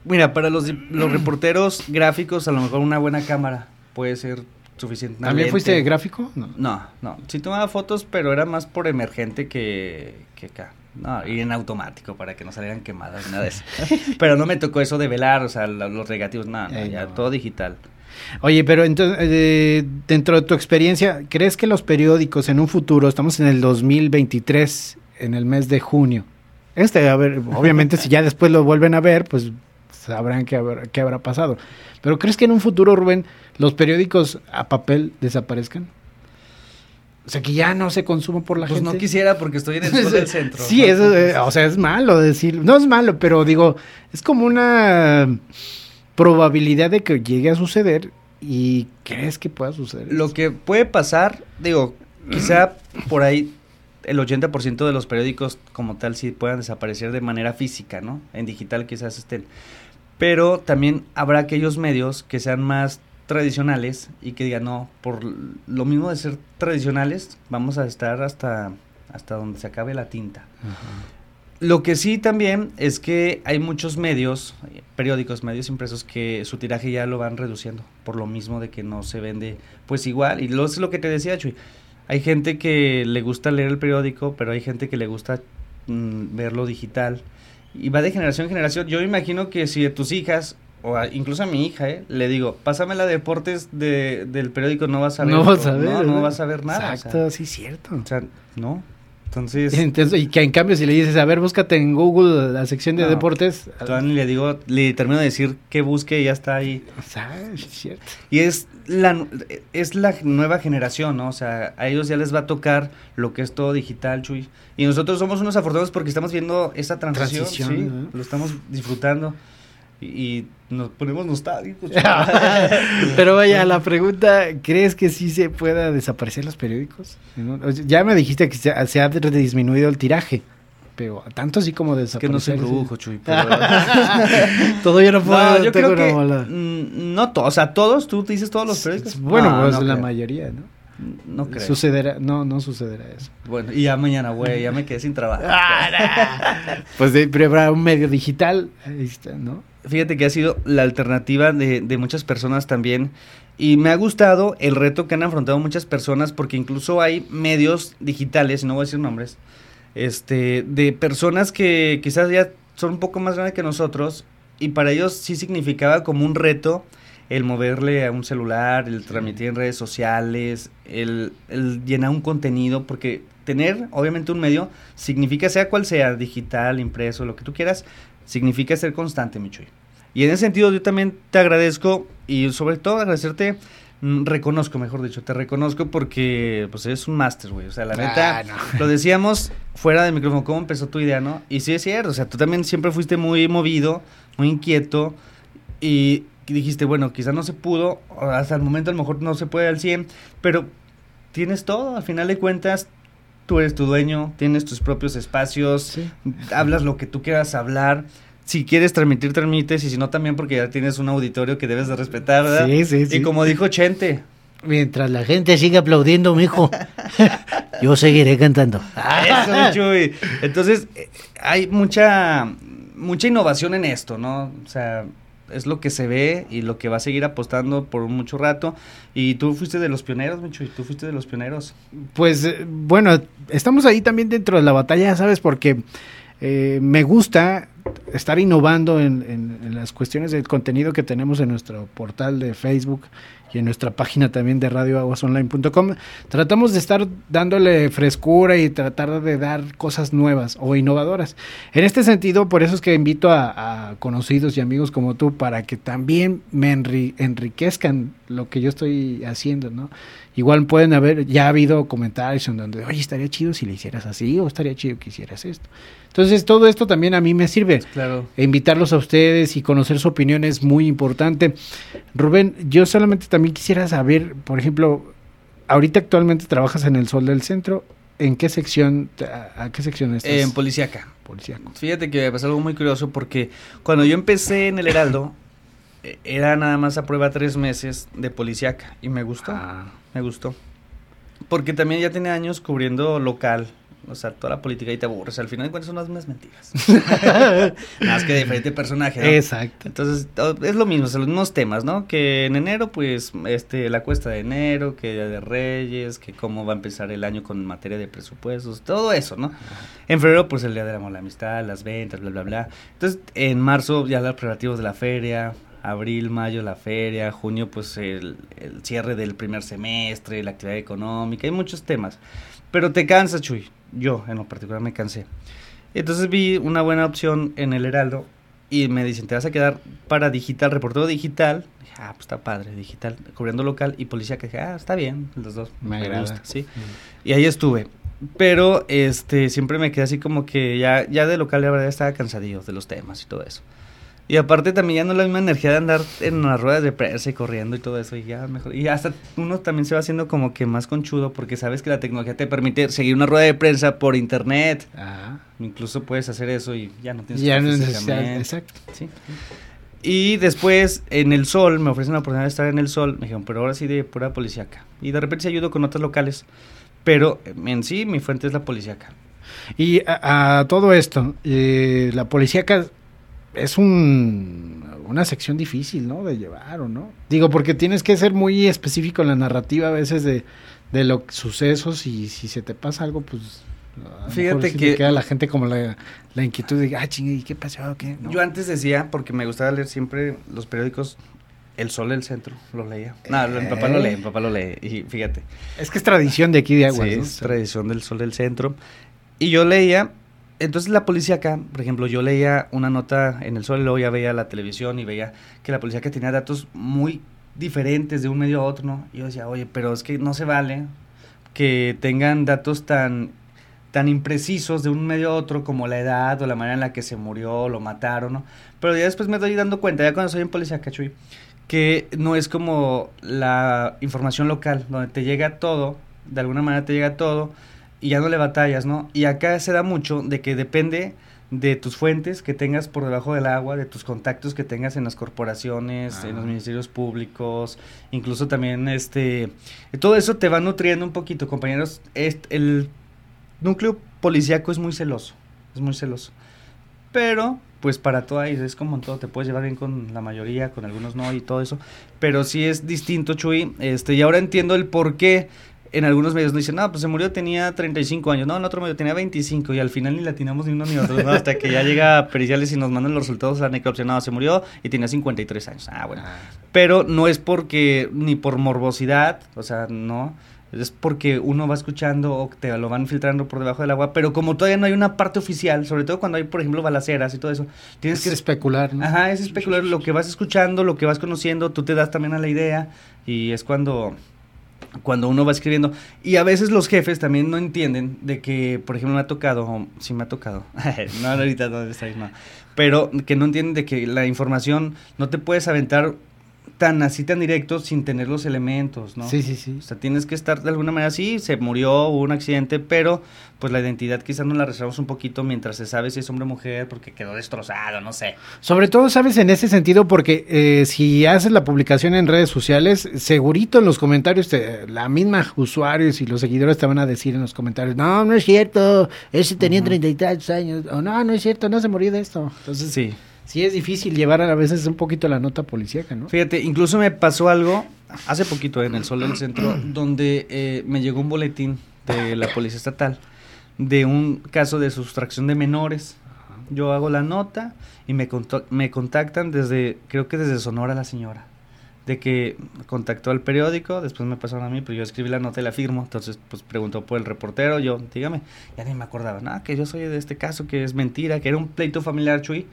Mira, para los, los reporteros gráficos, a lo mejor una buena cámara puede ser suficiente. ¿También fuiste gráfico? No. No, no. Sí tomaba fotos, pero era más por emergente que, que acá. No, y en automático para que no salieran quemadas, nada de eso. pero no me tocó eso de velar, o sea, lo- los negativos, nada, no, ya no. todo digital. Oye, pero entonces, eh, dentro de tu experiencia, ¿crees que los periódicos en un futuro, estamos en el 2023, en el mes de junio, este, a ver, obviamente si ya después lo vuelven a ver, pues sabrán qué, habrá- qué habrá pasado. Pero ¿crees que en un futuro, Rubén, los periódicos a papel desaparezcan? O sea, que ya no se consuma por la Pues gente. no quisiera porque estoy en el sur del centro. Sí, ¿no? eso, eh, o sea, es malo decir, no es malo, pero digo, es como una probabilidad de que llegue a suceder y crees que pueda suceder. Lo que puede pasar, digo, quizá por ahí el 80% de los periódicos como tal sí puedan desaparecer de manera física, ¿no? En digital quizás estén. Pero también habrá aquellos medios que sean más tradicionales y que digan, no, por lo mismo de ser tradicionales, vamos a estar hasta, hasta donde se acabe la tinta. Lo que sí también es que hay muchos medios, periódicos, medios impresos que su tiraje ya lo van reduciendo por lo mismo de que no se vende pues igual. Y lo es lo que te decía, Chuy. Hay gente que le gusta leer el periódico, pero hay gente que le gusta mm, verlo digital. Y va de generación en generación. Yo me imagino que si a tus hijas, o a- incluso a mi hija, eh, le digo, pásame la deportes de, del periódico, no vas a ver. no vas a ver. No, vas a ver nada. o sea, Exacto, sí, cierto. o sea, no. Entonces... Entonces, y que en cambio si le dices, a ver, búscate en Google la sección de No. deportes. Todavía le digo, le termino de decir que busque y ya está ahí. Cierto. Y es la, es la nueva generación, ¿no? O sea, a ellos ya les va a tocar lo que es todo digital, Chuy. Y nosotros somos unos afortunados porque estamos viendo esa transición, Transición, sí, lo estamos disfrutando. Y, y nos ponemos nostálgicos. Pero vaya, la pregunta, ¿crees que sí se pueda desaparecer los periódicos? Ya me dijiste que se, ha- se ha disminuido el tiraje, pero tanto así como Es que no desaparecer. brujo, Chuy. Todavía no puedo, no, yo creo que mm, no o sea, todos, tú dices todos los periódicos. Bueno, No, pues no la creo. mayoría, ¿no? No creo. Sucederá, no, no sucederá eso. Bueno, y ya mañana, güey, ya me quedé sin trabajo. Pues de, pero habrá un medio digital, ahí está, ¿no? Fíjate que ha sido la alternativa de, de muchas personas también. Y me ha gustado el reto que han afrontado muchas personas, porque incluso hay medios digitales, no voy a decir nombres, este, de personas que quizás ya son un poco más grandes que nosotros, y para ellos sí significaba como un reto el moverle a un celular, el transmitir en redes sociales, el, el llenar un contenido, porque tener obviamente un medio significa, sea cual sea, digital, impreso, lo que tú quieras, significa ser constante, Michuy. Y en ese sentido yo también te agradezco y sobre todo agradecerte, mm, reconozco, mejor dicho, te reconozco porque pues eres un máster, güey. O sea, la neta, Ah, no. lo decíamos fuera del micrófono, cómo empezó tu idea, ¿no? Y sí es cierto, o sea, tú también siempre fuiste muy movido, muy inquieto y dijiste, bueno, quizás no se pudo, hasta el momento a lo mejor no se puede al 100, pero tienes todo, al final de cuentas, tú eres tu dueño, tienes tus propios espacios, Sí. hablas lo que tú quieras hablar. Si quieres transmitir, transmites, y si no, también porque ya tienes un auditorio que debes de respetar, ¿verdad? Sí, sí, sí. Y como dijo Chente, Mientras la gente siga aplaudiendo, mijo, yo seguiré cantando. Eso, Chuy. Entonces, eh, hay mucha, mucha innovación en esto, ¿no? O sea, es lo que se ve y lo que va a seguir apostando por mucho rato. Y tú fuiste de los pioneros, mi Chuy, tú fuiste de los pioneros. Pues eh, bueno, estamos ahí también dentro de la batalla, ¿sabes? Porque eh, me gusta estar innovando en, las cuestiones del contenido que tenemos en nuestro portal de Facebook y en nuestra página también de radioaguasonline.com. Tratamos de estar dándole frescura y tratar de dar cosas nuevas o innovadoras. En este sentido, por eso es que invito a, conocidos y amigos como tú para que también me enri- enriquezcan lo que yo estoy haciendo, ¿no? Igual pueden haber, ya ha habido comentarios en donde, oye, estaría chido si le hicieras así o estaría chido que hicieras esto. Entonces, todo esto también a mí me sirve. Claro. E invitarlos a ustedes y conocer su opinión es muy importante. Rubén, yo solamente también quisiera saber, por ejemplo, ahorita actualmente trabajas en el Sol del Centro. ¿En qué sección, a, a qué sección estás? En policíaca. Policíaco. Fíjate que me pasó algo muy curioso porque cuando yo empecé en el Heraldo, eh, era nada más a prueba tres meses de policíaca y me gustó, Ah, me gustó. Porque también ya tenía años cubriendo local, o sea, toda la política y te aburres. Al final de cuentas son las mismas mentiras. Más que de diferente personaje, ¿no? Exacto. Entonces, to- es lo mismo, son los mismos temas, ¿no? Que en enero, pues, este, la cuesta de enero, que Día de Reyes, que cómo va a empezar el año con materia de presupuestos, todo eso, ¿no? En febrero, pues, el Día del Amor, la Amistad, las ventas, bla, bla, bla. Entonces, en marzo, ya los preparativos de la feria, abril, mayo, la feria, junio, pues, el, el cierre del primer semestre, la actividad económica, hay muchos temas. Pero te cansas, Chuy. Yo, en lo particular, me cansé. Entonces vi una buena opción en el Heraldo y me dicen, te vas a quedar para digital, reportero digital. Dije, ah, pues está padre, digital, cubriendo local y policía, que dije, ah, está bien, los dos. Me gusta, sí. Y ahí estuve. Pero este siempre me quedé así como que ya, ya de local la verdad estaba cansadillo de los temas y todo eso. Y aparte también ya no es la misma energía de andar en las ruedas de prensa y corriendo y todo eso. Y ya mejor. Y hasta uno también se va haciendo como que más conchudo porque sabes que la tecnología te permite seguir una rueda de prensa por internet. Ah, Incluso puedes hacer eso y ya no tienes ya no necesitas, exacto. Sí. Y después en el sol, me ofrecen la oportunidad de estar en el sol. Me dijeron, pero ahora sí de pura policíaca. Y de repente se ayudo con otras locales. Pero en sí, mi fuente es la policíaca. Y a, a todo esto, eh, la policíaca es un, una sección difícil, ¿no? De llevar, ¿o no? Digo, porque tienes que ser muy específico en la narrativa a veces de, de los sucesos y si se te pasa algo, pues... a Fíjate sí que- queda la gente como la, la inquietud de, ah, chingue, ¿y qué pasó? ¿Qué? ¿No? Yo antes decía, porque me gustaba leer siempre los periódicos, El Sol del Centro, lo leía. No, mi papá lo lee, mi papá lo lee. Y fíjate. Es que es tradición de aquí de Aguas, Sí, ¿no? es tradición del Sol del Centro. Y yo leía, entonces la policía acá, por ejemplo, yo leía una nota en el Sol y luego ya veía la televisión y veía que la policía que tenía datos muy diferentes de un medio a otro, ¿no? Y yo decía, oye, pero es que no se vale que tengan datos tan tan imprecisos de un medio a otro como la edad o la manera en la que se murió, lo mataron, ¿no? Pero ya después me doy dando cuenta, ya cuando soy en policía, cachuy, que no es como la información local, donde te llega todo, de alguna manera te llega todo y ya no le batallas, ¿no? Y acá se da mucho de que depende de tus fuentes que tengas por debajo del agua, de tus contactos que tengas en las corporaciones, en los Ah. ministerios públicos, incluso también este todo eso te va nutriendo un poquito, compañeros. Est- el núcleo policíaco es muy celoso, es muy celoso. Pero, pues para todo ahí, es como en todo, te puedes llevar bien con la mayoría, con algunos no y todo eso. Pero sí es distinto, Chuy. Este, y ahora entiendo el por qué en algunos medios nos dicen, no, pues se murió, tenía 35 años. No, en otro medio tenía 25 y al final ni latinamos ni uno ni otro, ¿no? Hasta que ya llega periciales y nos mandan los resultados a la necropsia. No, se murió y tenía 53 años. Ah, bueno. Ah, Pero no es porque, ni por morbosidad, o sea, no. Es porque uno va escuchando o te lo van filtrando por debajo del agua, pero como todavía no hay una parte oficial, sobre todo cuando hay, por ejemplo, balaceras y todo eso, tienes es que... especular, ¿no? Ajá, es especular lo que vas escuchando, lo que vas conociendo, tú te das también a la idea y es cuando cuando uno va escribiendo. Y a veces los jefes también no entienden de que, por ejemplo, me ha tocado, sí me ha tocado, no, ahorita no, está ahí, no, pero que no entienden de que la información no te puedes aventar tan así, tan directo sin tener los elementos, ¿no? Sí, sí, sí. O sea, tienes que estar de alguna manera así, se murió, hubo un accidente, pero pues la identidad quizás nos la reservamos un poquito mientras se sabe si es hombre o mujer porque quedó destrozado, no sé. Sobre todo, sabes, en ese sentido, porque eh, si haces la publicación en redes sociales, segurito en los comentarios, te- la misma usuarios y los seguidores te van a decir en los comentarios, no, no es cierto, ese tenía treinta y tantos años, o no, no es cierto, no se murió de esto. Entonces, sí, Sí. es difícil llevar a veces un poquito la nota policíaca, ¿no? Fíjate, incluso me pasó algo hace poquito en el Sol del Centro, donde eh, me llegó un boletín de la Policía Estatal de un caso de sustracción de menores. Yo hago la nota y me, me contactan desde, creo que desde Sonora la señora, de que contactó al periódico, después me pasaron a mí, pero yo escribí la nota y la firmo, entonces pues preguntó por el reportero, yo, dígame, ya ni me acordaba, nada, que yo soy de este caso, que es mentira, que era un pleito familiar, Chuy,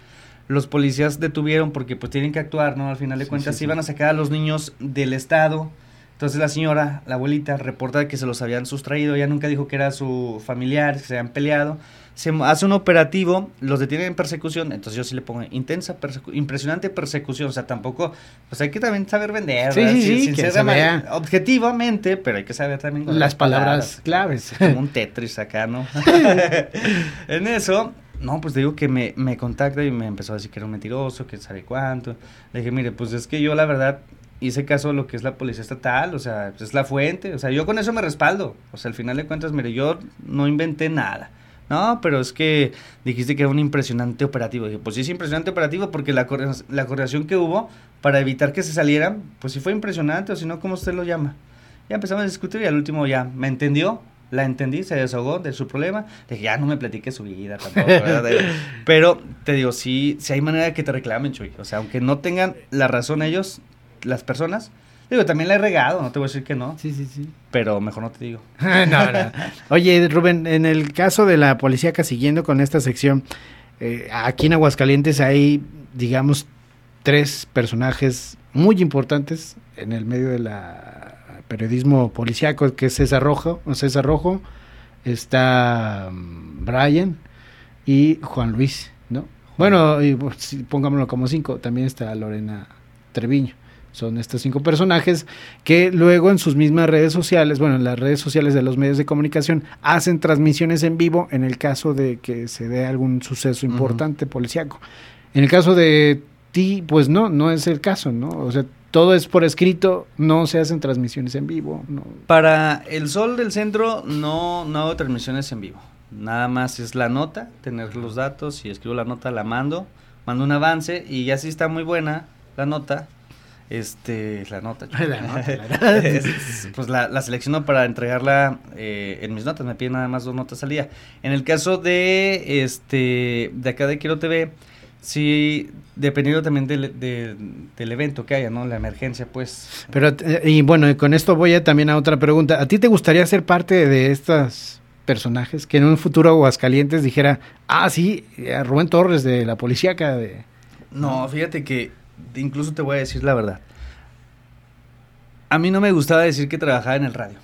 los policías detuvieron porque pues tienen que actuar, ¿no? Al final de Sí, cuentas sí, sí. iban a sacar a los niños del estado. Entonces la señora, la abuelita, reporta que se los habían sustraído, ella nunca dijo que era su familiar, que se habían peleado. Se hace un operativo, los detienen en persecución, entonces yo sí le pongo intensa, persecu- impresionante persecución, o sea, tampoco, pues hay que también saber vender, Sí, sí, Sin- sí, sin ser objetivamente, pero hay que saber también con Las palabras claves. como un Tetris acá, ¿no? en eso, no, pues te digo que me, me contacta y me empezó a decir que era un mentiroso, que sabe cuánto. Le dije, mire, pues es que yo la verdad hice caso a lo que es la policía estatal, o sea, pues es la fuente, o sea, yo con eso me respaldo. O sea, al final de cuentas, mire, yo no inventé nada. No, pero es que dijiste que era un impresionante operativo. Dije, pues sí es impresionante operativo porque la, la coordinación que hubo para evitar que se salieran, pues sí fue impresionante, o si no, ¿cómo usted lo llama? Ya empezamos a discutir y al último ya me entendió, la entendí, se desahogó de su problema. Le dije, ya no me platique su vida tampoco. Pero te digo, sí, sí hay manera de que te reclamen, Chuy. O sea, aunque no tengan la razón ellos, las personas, digo, también la he regado, no te voy a decir que no, Sí, sí, sí. pero mejor no te digo. no, no. Oye, Rubén, en el caso de la policía siguiendo con esta sección, eh, aquí en Aguascalientes hay, digamos, tres personajes muy importantes en el medio del periodismo policíaco, que es César Rojo, César Rojo, está mm, Brian y Juan Luis, ¿no? Bueno, y, pues, pongámoslo como cinco, también está Lorena Treviño. Son estos cinco personajes que luego en sus mismas redes sociales, bueno, en las redes sociales de los medios de comunicación, hacen transmisiones en vivo en el caso de que se dé algún suceso importante policíaco. En el caso de ti, pues no, no es el caso, ¿no? O sea, todo es por escrito, no se hacen transmisiones en vivo, no. Para el Sol del Centro no, no hago transmisiones en vivo. Nada más es la nota, tener los datos y escribo la nota, la mando, mando un avance y ya si está muy buena la nota, este, la nota. La nota, la nota. Es- pues la, la selecciono para entregarla eh, en mis notas, me piden nada más dos notas al día. En el caso de este de acá de Quiero TV, sí, dependiendo también del, de- del evento que haya, ¿no? La emergencia, pues. Pero, eh, y bueno, y con esto voy a, también a otra pregunta. ¿A ti te gustaría ser parte de estos personajes que en un futuro Aguascalientes dijera, ah, sí, Rubén Torres de la policíaca de... No, fíjate que incluso te voy a decir la verdad. A mí no me gustaba decir que trabajaba en el radio.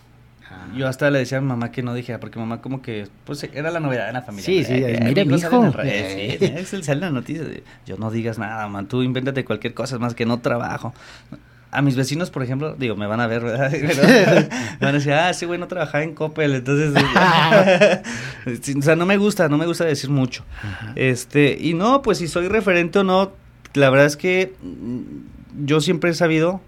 Yo hasta le decía a mi mamá que no dijera, porque mamá como que, pues era la novedad en la familia. Sí, sí, Eh, mira, mi hijo. Eh, es el sale en las noticias. Yo no digas nada, man, tú invéntate cualquier cosa, más que no trabajo. A mis vecinos, por ejemplo, digo, me van a ver, ¿verdad? Pero me van a decir, ah, sí, güey, no trabajaba en Coppel, entonces... o sea, no me gusta, no me gusta decir mucho. Este, y no, pues si soy referente o no, la verdad es que mm, yo siempre he sabido,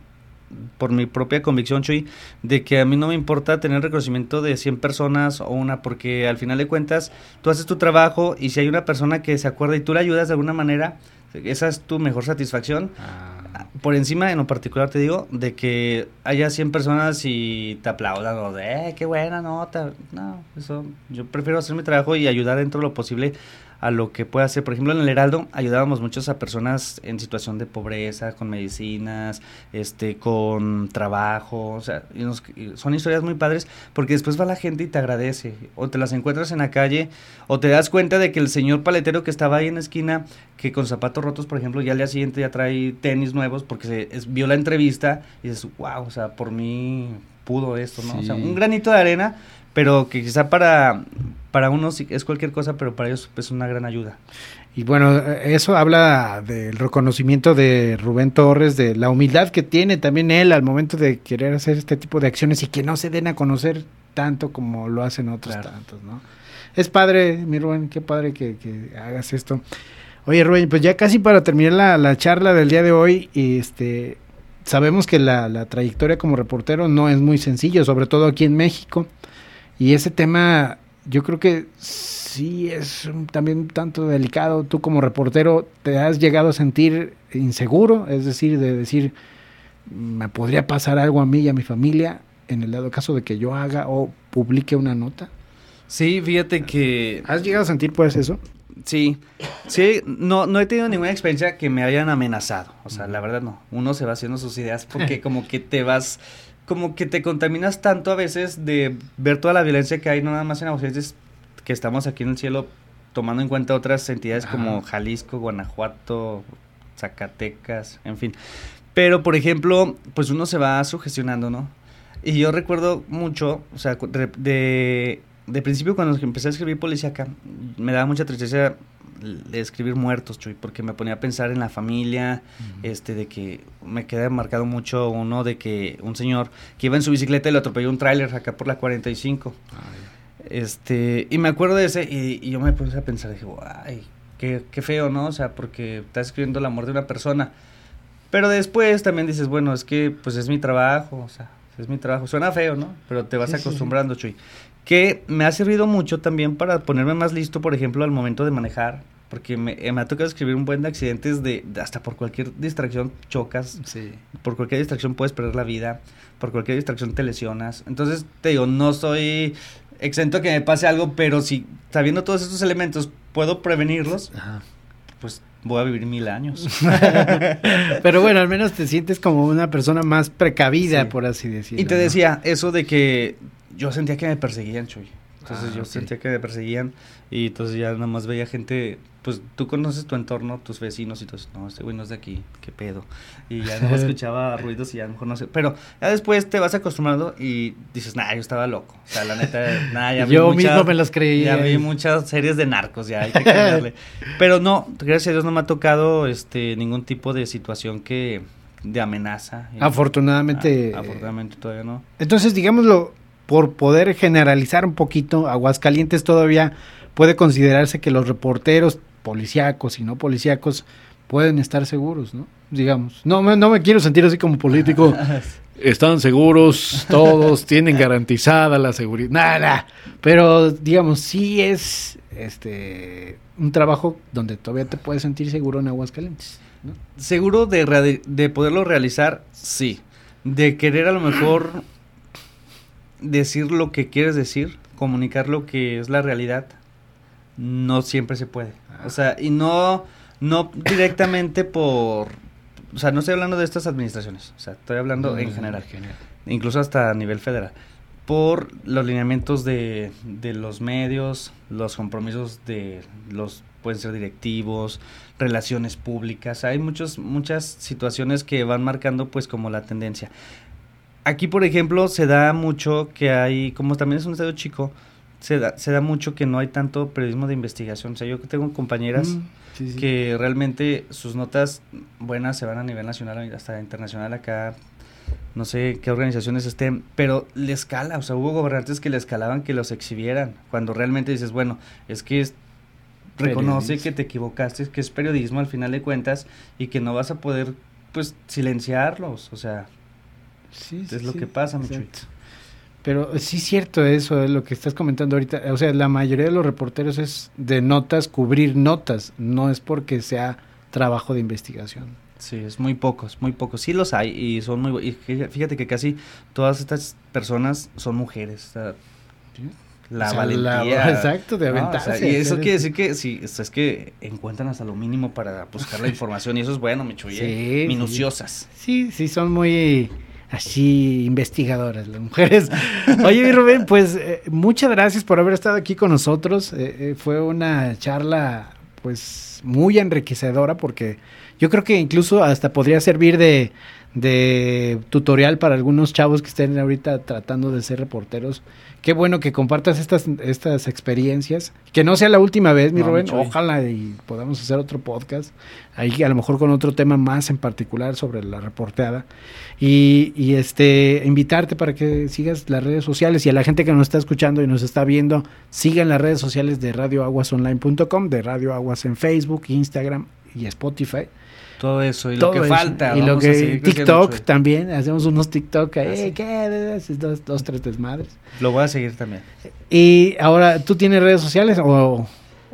por mi propia convicción, Chuy, de que a mí no me importa tener reconocimiento de 100 personas o una, porque al final de cuentas tú haces tu trabajo y si hay una persona que se acuerda y tú le ayudas de alguna manera, esa es tu mejor satisfacción. Por encima, en lo particular, te digo, de que haya 100 personas y te aplaudan o de, eh, qué buena nota. No, eso, yo prefiero hacer mi trabajo y ayudar dentro de lo posible a lo que pueda hacer. Por ejemplo, en el Heraldo ayudábamos muchos a personas en situación de pobreza, con medicinas, este, con trabajo, o sea, y nos- y son historias muy padres porque después va la gente y te agradece, o te las encuentras en la calle, o te das cuenta de que el señor paletero que estaba ahí en la esquina, que con zapatos rotos, por ejemplo, ya al día siguiente ya trae tenis nuevos porque se, es- vio la entrevista y dices, wow, o sea, por mí pudo esto, ¿no? O sea, un granito de arena, pero que quizá para, para unos es cualquier cosa, pero para ellos es una gran ayuda. Y bueno, eso habla del reconocimiento de Rubén Torres, de la humildad que tiene también él al momento de querer hacer este tipo de acciones y que no se den a conocer tanto como lo hacen otros Claro. tantos, ¿no? Es padre, mi Rubén, qué padre que, que hagas esto. Oye, Rubén, pues ya casi para terminar la, la charla del día de hoy, este, sabemos que la, la trayectoria como reportero no es muy sencillo, sobre todo aquí en México. Y ese tema, yo creo que sí es también un tanto delicado. Tú como reportero te has llegado a sentir inseguro, es decir, de decir, me podría pasar algo a mí y a mi familia en el dado caso de que yo haga o publique una nota. Sí, fíjate que ¿Has llegado a sentir pues eso? Sí, sí, no, no he tenido ninguna experiencia que me hayan amenazado. O sea, la verdad no. Uno se va haciendo sus ideas porque como que te vas, como que te contaminas tanto a veces de ver toda la violencia que hay, no nada más en Aguascalientes, que estamos aquí en el cielo, tomando en cuenta otras entidades como. Jalisco, Guanajuato, Zacatecas, en fin. Pero, por ejemplo, pues uno se va sugestionando, ¿no? Y yo recuerdo mucho, o sea, de, de, principio cuando empecé a escribir policíaca, me daba mucha tristeza escribir muertos, Chuy, porque me ponía a pensar en la familia, este, de que me queda marcado mucho uno de que un señor que iba en su bicicleta y lo atropelló un tráiler acá por la 45. Este, y me acuerdo de ese y, y yo me puse a pensar, dije, ay, qué, qué feo, ¿no? O sea, porque estás escribiendo la muerte de una persona. Pero después también dices, bueno, es que pues es mi trabajo, o sea, es mi trabajo. Suena feo, ¿no? Pero te vas Sí, sí, sí. acostumbrando, Chuy. Que me ha servido mucho también para ponerme más listo, por ejemplo, al momento de manejar. Porque me, eh, me ha tocado escribir un buen de accidentes de, de hasta por cualquier distracción chocas Sí. por cualquier distracción puedes perder la vida, por cualquier distracción te lesionas. Entonces, te digo, no soy exento que me pase algo, pero si sabiendo todos estos elementos puedo prevenirlos, Ajá. pues voy a vivir mil años. Pero bueno, al menos te sientes como una persona más precavida, Sí. por así decirlo. y te ¿no? decía eso de que yo sentía que me perseguían, Chuy. Entonces Ah, yo sentía que me perseguían y entonces ya nada más veía gente, pues tú conoces tu entorno, tus vecinos y eso, no, este güey no es de aquí, qué pedo. Y ya no escuchaba ruidos y ya mejor no sé. Pero ya después te vas acostumbrando y dices, nah, yo estaba loco. O sea, la neta, nah, ya vi Yo muchas- mismo me los creía. Ya vi muchas series de narcos, ya hay que cambiarle. Pero no, gracias a Dios no me ha tocado este ningún tipo de situación que de amenaza. Afortunadamente. Ah, afortunadamente todavía no. Entonces, digámoslo, por poder generalizar un poquito, Aguascalientes todavía puede considerarse que los reporteros policíacos y no policíacos pueden estar seguros, ¿no? Digamos. No, me- no me quiero sentir así como político. Están seguros, todos tienen garantizada la seguridad. Nada, pero digamos, sí es este un trabajo donde todavía te puedes sentir seguro en Aguascalientes. ¿no? Seguro de, de poderlo realizar, sí. De querer a lo mejor decir lo que quieres decir, comunicar lo que es la realidad, no siempre se puede. O sea, y no, no directamente por... O sea, no estoy hablando de estas administraciones, o sea, estoy hablando en general, incluso hasta a nivel federal, por los lineamientos de, de los medios, los compromisos de los, pueden ser directivos, relaciones públicas, hay muchos, muchas situaciones que van marcando pues como la tendencia. Aquí, por ejemplo, se da mucho que hay, como también es un estadio chico, se da, se da mucho que no hay tanto periodismo de investigación. O sea, yo tengo compañeras Mm, sí, sí. que realmente sus notas buenas se van a nivel nacional hasta internacional acá. No sé qué organizaciones estén, pero le escala. O sea, hubo gobernantes que le escalaban que los exhibieran. Cuando realmente dices, bueno, es que es- reconoce Periodismo. que te equivocaste, que es periodismo al final de cuentas y que no vas a poder, pues, silenciarlos. O sea, Sí, es sí, lo sí, que pasa, mi. Pero sí es cierto eso, es lo que estás comentando ahorita. O sea, la mayoría de los reporteros es de notas, cubrir notas, no es porque sea trabajo de investigación. Sí, es muy pocos, muy pocos. Sí los hay y son muy... Y fí- fíjate que casi todas estas personas son mujeres. o sea, la O sea, valentía. exacto, de ¿no? O sea, aventarse. y eso quiere decir que sí, es es que encuentran hasta lo mínimo para buscar la información y eso es bueno, mi chuy, ¿eh? Sí, sí. Minuciosas. Sí, sí, son muy así investigadoras las mujeres. Oye, Rubén, pues eh, muchas gracias por haber estado aquí con nosotros. Eh, eh, fue una charla pues muy enriquecedora porque yo creo que incluso hasta podría servir de, de tutorial para algunos chavos que estén ahorita tratando de ser reporteros. Qué bueno que compartas estas, estas experiencias. Que no sea la última vez, mi No, Rubén. Ojalá y podamos hacer otro podcast. Ahí a lo mejor con otro tema más en particular sobre la reporteada. Y, y, este invitarte para que sigas las redes sociales y a la gente que nos está escuchando y nos está viendo, sigan las redes sociales de radioaguasonline.com, de Radio Aguas en Facebook, Instagram y Spotify. Todo eso y Todo lo que eso. falta. Y lo que TikTok también, hacemos unos TikTok ahí, Ah, sí. ¿qué? Dos, dos, tres desmadres. Lo voy a seguir también. Y ahora, ¿tú tienes redes sociales o,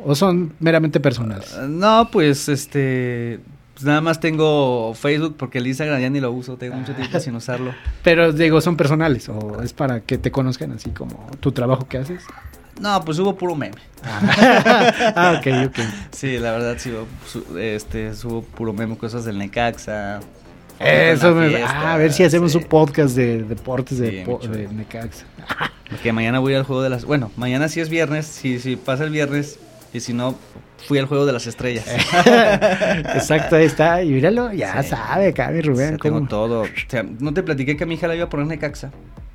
o son meramente personales? Ah, No, pues este... pues nada más tengo Facebook porque el Instagram ya ni lo uso, tengo mucho tiempo sin usarlo. Pero digo, ¿son personales o es para que te conozcan así como tu trabajo que haces? No, pues hubo puro meme. ah, ok, ok. Sí, la verdad sí, su- este, subo puro meme, cosas del Necaxa. Eso me- fiesta, ah, a ver si hacemos sí. un podcast de deportes de, Sí, po- mucho. de Necaxa. Que mañana voy al juego de las... Bueno, mañana sí es viernes, si, si pasa el viernes, Y si no, fui al juego de las estrellas. Exacto, ahí está. Y míralo, ya Sí. sabe acá, mi Rubén. Sí, tengo todo. O sea, no te platiqué que a mi hija la iba a poner Necaxa.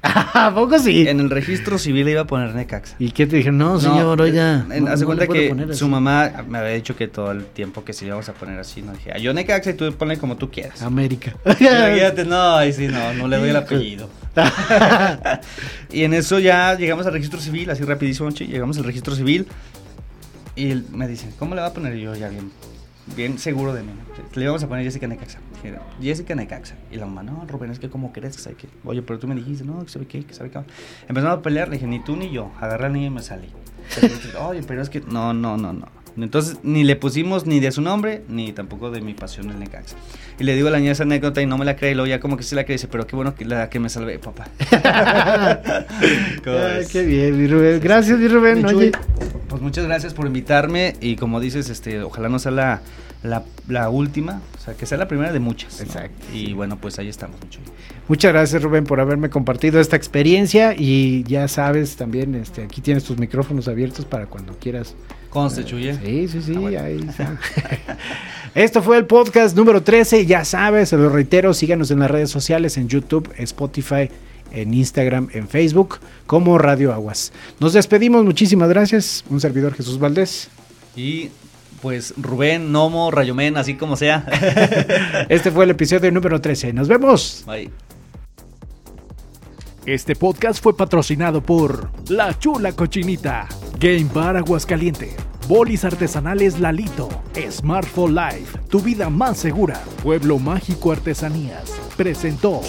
¿A poco sí? En el registro civil le iba a poner Necaxa. ¿Y qué te dijeron? No, señor, oiga. no- hace no cuenta que su mamá me había dicho que todo el tiempo que se íbamos a poner así, no dije, "Ah, yo Necaxa y tú ponle como tú quieras. América. Imagínate, no, ahí sí, no, no le doy el apellido. y en eso ya llegamos al registro civil, así rapidísimo, llegamos al registro civil y me dice, ¿cómo le va a poner? Y yo ya bien, bien seguro de mí. Le íbamos a poner Jessica Necaxa. Jessica Necaxa. Y la mamá, no, Rubén, es que como crees que sabe qué. Oye, pero tú me dijiste, no, que sabe qué, que sabe qué. Empezamos a pelear, le dije, ni tú ni yo. Agarré al niño y me salí. Oye, pero es que, no, no, no, no. Entonces, ni le pusimos ni de su nombre, ni tampoco de mi pasión el Necaxa. Y le digo a la niña esa anécdota y no me la cree, y luego ya como que sí la cree, dice, pero qué bueno que la que me salvé, papá. ¿Cómo Ay, qué bien, mi Rubén. Gracias, mi Rubén. Oye, Pues muchas gracias por invitarme y como dices, este, ojalá no sea la, la, la última, o sea, que sea la primera de muchas. ¿no? Exacto. Y bueno, pues ahí estamos, muchas gracias, Rubén, por haberme compartido esta experiencia. Y ya sabes, también este, aquí tienes tus micrófonos abiertos para cuando quieras. Conste. ¿eh? Sí, sí, sí, Ah, bueno. ahí está. Esto fue el podcast número 13. Ya sabes, se lo reitero, síganos en las redes sociales, en YouTube, Spotify, en Instagram, en Facebook, como Radio Aguas. Nos despedimos, muchísimas gracias. Un servidor Jesús Valdés. Y pues Rubén, Nomo, Rayomen, así como sea. Este fue el episodio número 13. Nos vemos. Bye. Este podcast fue patrocinado por La Chula Cochinita, Game Bar Aguascaliente, Bolis Artesanales Lalito, Smart for Life, tu vida más segura, Pueblo Mágico Artesanías. Presentó